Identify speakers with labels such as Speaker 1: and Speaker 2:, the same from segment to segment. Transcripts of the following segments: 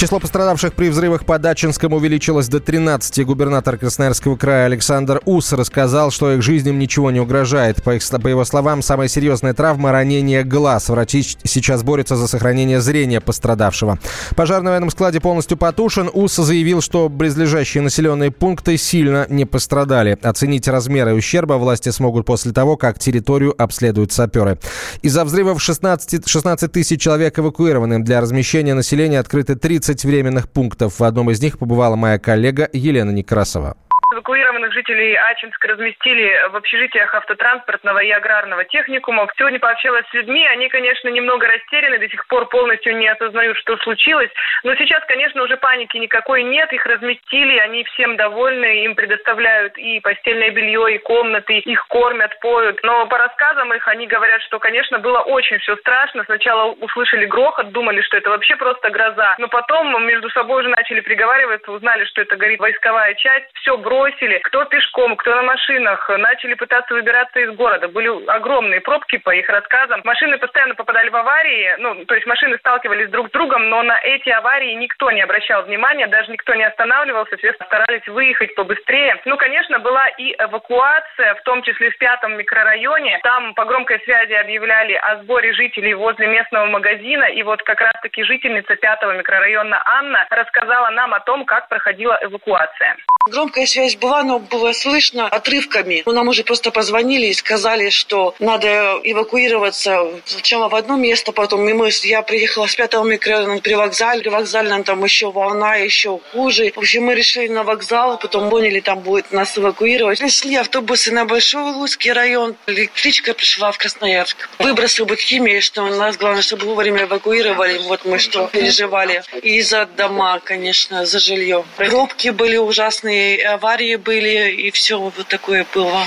Speaker 1: Число пострадавших при взрывах по Дачинскому увеличилось до 13. Губернатор Красноярского края Александр Ус рассказал, что их жизням ничего не угрожает. По, их, по его словам, самая серьезная травма – ранение глаз. Врачи сейчас борются за сохранение зрения пострадавшего. Пожар на военном складе полностью потушен. УС заявил, что близлежащие населенные пункты сильно не пострадали. Оценить размеры ущерба власти смогут после того, как территорию обследуют саперы. Из-за взрывов 16, 16 тысяч человек эвакуированы. Для размещения населения открыты 30 30 временных пунктов. В одном из них побывала моя коллега Елена Некрасова
Speaker 2: эвакуированных жителей Ачинска разместили в общежитиях автотранспортного и аграрного техникумов. Сегодня пообщалась с людьми. Они, конечно, немного растеряны, до сих пор полностью не осознают, что случилось. Но сейчас, конечно, уже паники никакой нет. Их разместили, они всем довольны. Им предоставляют и постельное белье, и комнаты. Их кормят, поют. Но по рассказам их они говорят, что, конечно, было очень все страшно. Сначала услышали грохот, думали, что это вообще просто гроза. Но потом между собой уже начали приговариваться, узнали, что это горит войсковая часть. Все бросили. Кто пешком, кто на машинах. Начали пытаться выбираться из города. Были огромные пробки по их рассказам. Машины постоянно попадали в аварии. Ну, то есть машины сталкивались друг с другом, но на эти аварии никто не обращал внимания, даже никто не останавливался. Все старались выехать побыстрее. Ну, конечно, была и эвакуация, в том числе в пятом микрорайоне. Там по громкой связи объявляли о сборе жителей возле местного магазина. И вот как раз-таки жительница пятого микрорайона Анна рассказала нам о том, как проходила эвакуация.
Speaker 3: Громкая связь была, но было слышно отрывками. Но нам уже просто позвонили и сказали, что надо эвакуироваться сначала в одно место, потом и мы, я приехала с пятого микрорайона на привокзаль, привокзальном там еще волна, еще хуже. В общем, мы решили на вокзал, потом поняли, там будет нас эвакуировать. Пришли автобусы на Большой Луцкий район, электричка пришла в Красноярск. Выбросы бы химии, что у нас главное, чтобы вовремя эвакуировали, вот мы что переживали. И за дома, конечно, за жилье. Пробки были ужасные аварии были, и все вот такое было.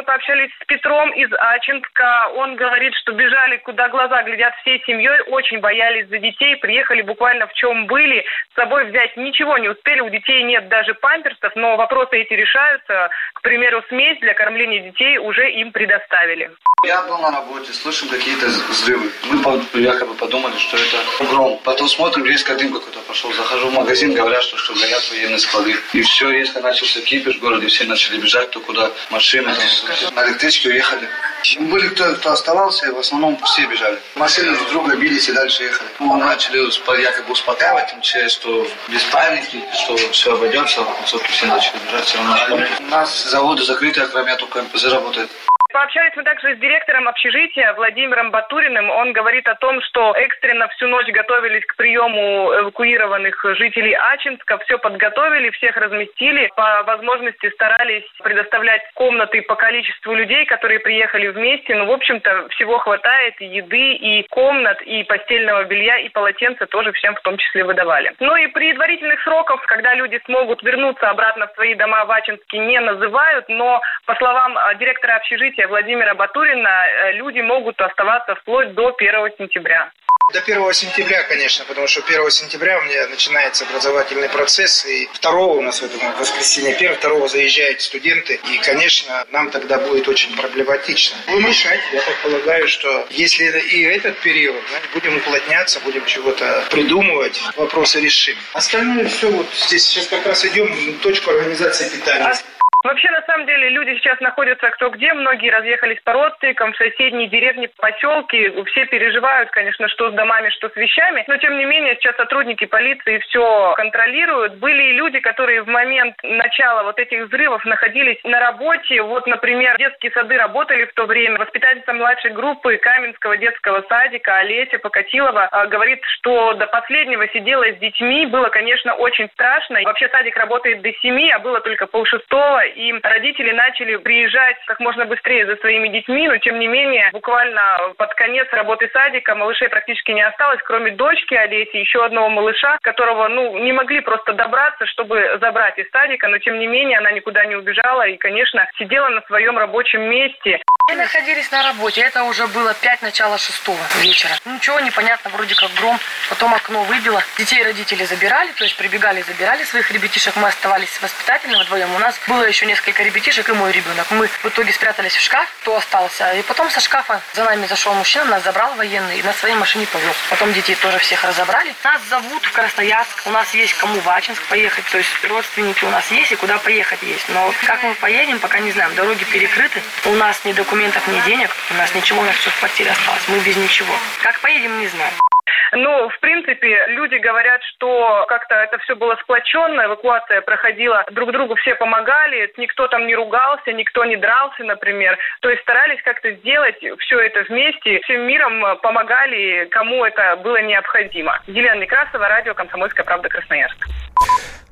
Speaker 2: Мы пообщались с Петром из Ачинска. Он говорит, что бежали, куда глаза глядят всей семьей, очень боялись за детей, приехали буквально в чем были. С собой взять ничего не успели, у детей нет даже памперсов, но вопросы эти решаются. К примеру, смесь для кормления детей уже им предоставили.
Speaker 4: Я был на работе, слышим какие-то взрывы. Мы якобы подумали, что это гром. Потом смотрим, резко дым какой-то пошел. Захожу в магазин, говорят, что, что горят военные склады. И все, резко начался кипиш в городе, все начали бежать, то куда машины. Там, на электричке уехали. Были кто, кто оставался, в основном все бежали. Машины друг друга бились и дальше ехали. Мы начали якобы успокаивать МЧС, что без паники, что все обойдется. В все начали бежать, все равно. У нас заводы закрыты, кроме только МПЗ работает.
Speaker 2: Пообщались мы также с директором общежития Владимиром Батуриным. Он говорит о том, что экстренно всю ночь готовились к приему эвакуированных жителей Ачинска. Все подготовили, всех разместили. По возможности старались предоставлять комнаты по количеству людей, которые приехали вместе. Ну, в общем-то, всего хватает и еды, и комнат, и постельного белья, и полотенца тоже всем в том числе выдавали. Ну и предварительных сроков, когда люди смогут вернуться обратно в свои дома в Ачинске, не называют. Но, по словам а, директора общежития, события Владимира Батурина э, люди могут оставаться вплоть до 1 сентября.
Speaker 5: До 1 сентября, конечно, потому что 1 сентября у меня начинается образовательный процесс, и 2 у нас в этом воскресенье, 1 2 заезжают студенты, и, конечно, нам тогда будет очень проблематично. Будем решать, я так полагаю, что если и этот период, будем уплотняться, будем чего-то придумывать, вопросы решим. Остальное все, вот здесь сейчас как раз идем точку организации питания.
Speaker 2: Вообще, на самом деле, люди сейчас находятся кто где. Многие разъехались по родственникам в соседние деревни, поселки. Все переживают, конечно, что с домами, что с вещами. Но, тем не менее, сейчас сотрудники полиции все контролируют. Были и люди, которые в момент начала вот этих взрывов находились на работе. Вот, например, детские сады работали в то время. Воспитательница младшей группы Каменского детского садика Олеся Покатилова а, говорит, что до последнего сидела с детьми. Было, конечно, очень страшно. Вообще садик работает до семи, а было только полшестого и родители начали приезжать как можно быстрее за своими детьми, но тем не менее буквально под конец работы садика малышей практически не осталось, кроме дочки Олеси, еще одного малыша, которого ну не могли просто добраться, чтобы забрать из садика, но тем не менее она никуда не убежала и, конечно, сидела на своем рабочем месте.
Speaker 6: Мы находились на работе. Это уже было 5 начала 6 вечера. Ничего, непонятно, вроде как гром. Потом окно выбило. Детей родители забирали, то есть прибегали, забирали своих ребятишек. Мы оставались воспитательно вдвоем. У нас было еще несколько ребятишек и мой ребенок. Мы в итоге спрятались в шкаф, кто остался. И потом со шкафа за нами зашел мужчина, нас забрал военный и на своей машине повез. Потом детей тоже всех разобрали. Нас зовут в Красноярск. У нас есть кому в Ачинск поехать. То есть родственники у нас есть и куда поехать есть. Но как мы поедем, пока не знаем. Дороги перекрыты. У нас ни документов, ни денег. У нас ничего, у нас все в квартире осталось. Мы без ничего. Как поедем, не знаем.
Speaker 2: Ну, в принципе, люди говорят, что как-то это все было сплоченно, эвакуация проходила, друг другу все помогали, никто там не ругался, никто не дрался, например. То есть старались как-то сделать все это вместе, всем миром помогали, кому это было необходимо. Елена Некрасова, радио «Комсомольская правда» Красноярск.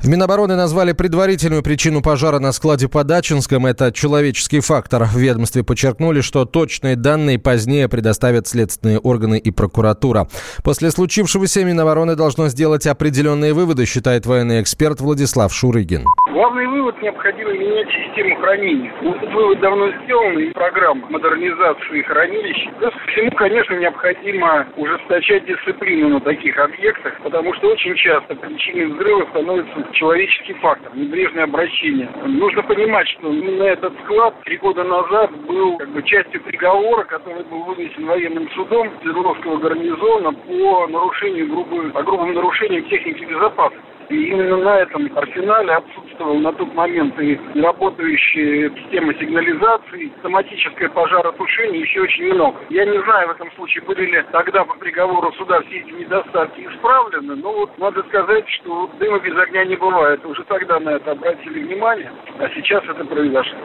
Speaker 1: В Минобороны назвали предварительную причину пожара на складе под Ачинском. Это человеческий фактор. В ведомстве подчеркнули, что точные данные позднее предоставят следственные органы и прокуратура. После случившегося Минобороны должно сделать определенные выводы, считает военный эксперт Владислав Шурыгин.
Speaker 7: Главный вывод – необходимо менять систему хранения. Этот вывод давно сделан, и программа модернизации хранилищ. Плюс ко всему, конечно, необходимо ужесточать дисциплину на таких объектах, потому что очень часто причиной взрыва становится человеческий фактор, небрежное обращение. Нужно понимать, что именно этот склад три года назад был как бы частью приговора, который был вынесен военным судом Свердловского гарнизона по нарушению грубой, по грубым нарушениям техники безопасности. И именно на этом арсенале отсутствовал на тот момент и работающая система сигнализации, автоматическое пожаротушение, еще очень много. Я не знаю в этом случае, были ли тогда по приговору суда все эти недостатки исправлены, но вот надо сказать, что дыма без огня не бывает. Уже тогда на это обратили внимание, а сейчас это произошло.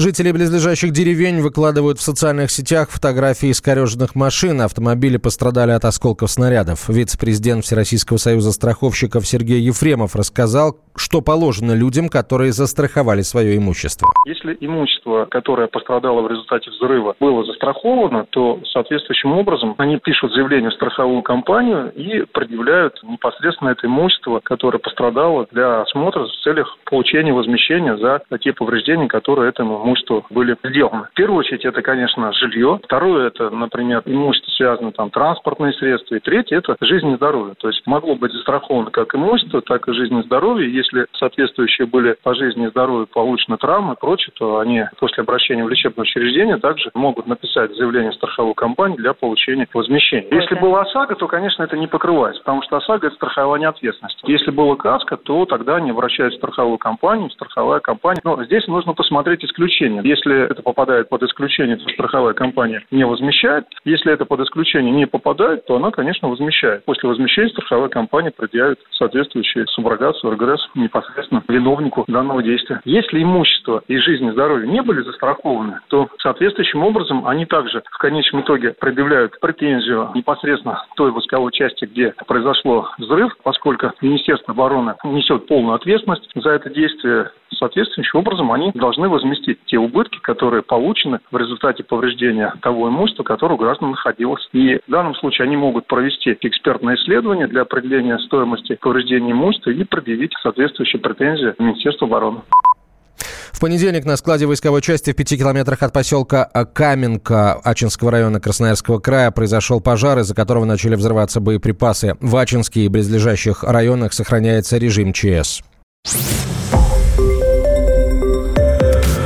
Speaker 1: Жители близлежащих деревень выкладывают в социальных сетях фотографии искореженных машин. Автомобили пострадали от осколков снарядов. Вице-президент Всероссийского союза страховщиков Сергей Ефремов рассказал, что положено людям, которые застраховали свое имущество.
Speaker 8: Если имущество, которое пострадало в результате взрыва, было застраховано, то соответствующим образом они пишут заявление в страховую компанию и предъявляют непосредственно это имущество, которое пострадало для осмотра в целях получения возмещения за те повреждения, которые этому имуществу были сделаны. В первую очередь это, конечно, жилье. Второе это, например, имущество связано там транспортные средства. И третье это жизнь и здоровье. То есть могло быть застраховано как имущество, так и жизнь и здоровье. Если соответствующие были по жизни и здоровью получены травмы и прочее, то они после обращения в лечебное учреждение также могут написать заявление в страховую компанию для получения возмещения. Если была ОСАГО, то, конечно, это не покрывается, потому что ОСАГО – это страхование ответственности. Если было КАСКО, то тогда они обращаются в страховую компанию, страховая компания. Но здесь нужно посмотреть исключение. Если это попадает под исключение, то страховая компания не возмещает. Если это под исключение не попадает, то она, конечно, возмещает. После возмещения страховая компания предъявит соответствующую суброгацию РГРС непосредственно виновнику данного действия. Если имущество и жизнь и здоровье не были застрахованы, то соответствующим образом они также в конечном итоге предъявляют претензию непосредственно той войсковой части, где произошло взрыв, поскольку Министерство обороны несет полную ответственность за это действие. Соответствующим образом они должны возместить те убытки, которые получены в результате повреждения того имущества, которое у граждан находилось. И в данном случае они могут провести экспертное исследование для определения стоимости повреждения имущества и предъявить соответствующие претензии Министерству обороны.
Speaker 1: В понедельник на складе войсковой части в пяти километрах от поселка Каменка Ачинского района Красноярского края произошел пожар, из-за которого начали взрываться боеприпасы. В Ачинске и близлежащих районах сохраняется режим ЧС.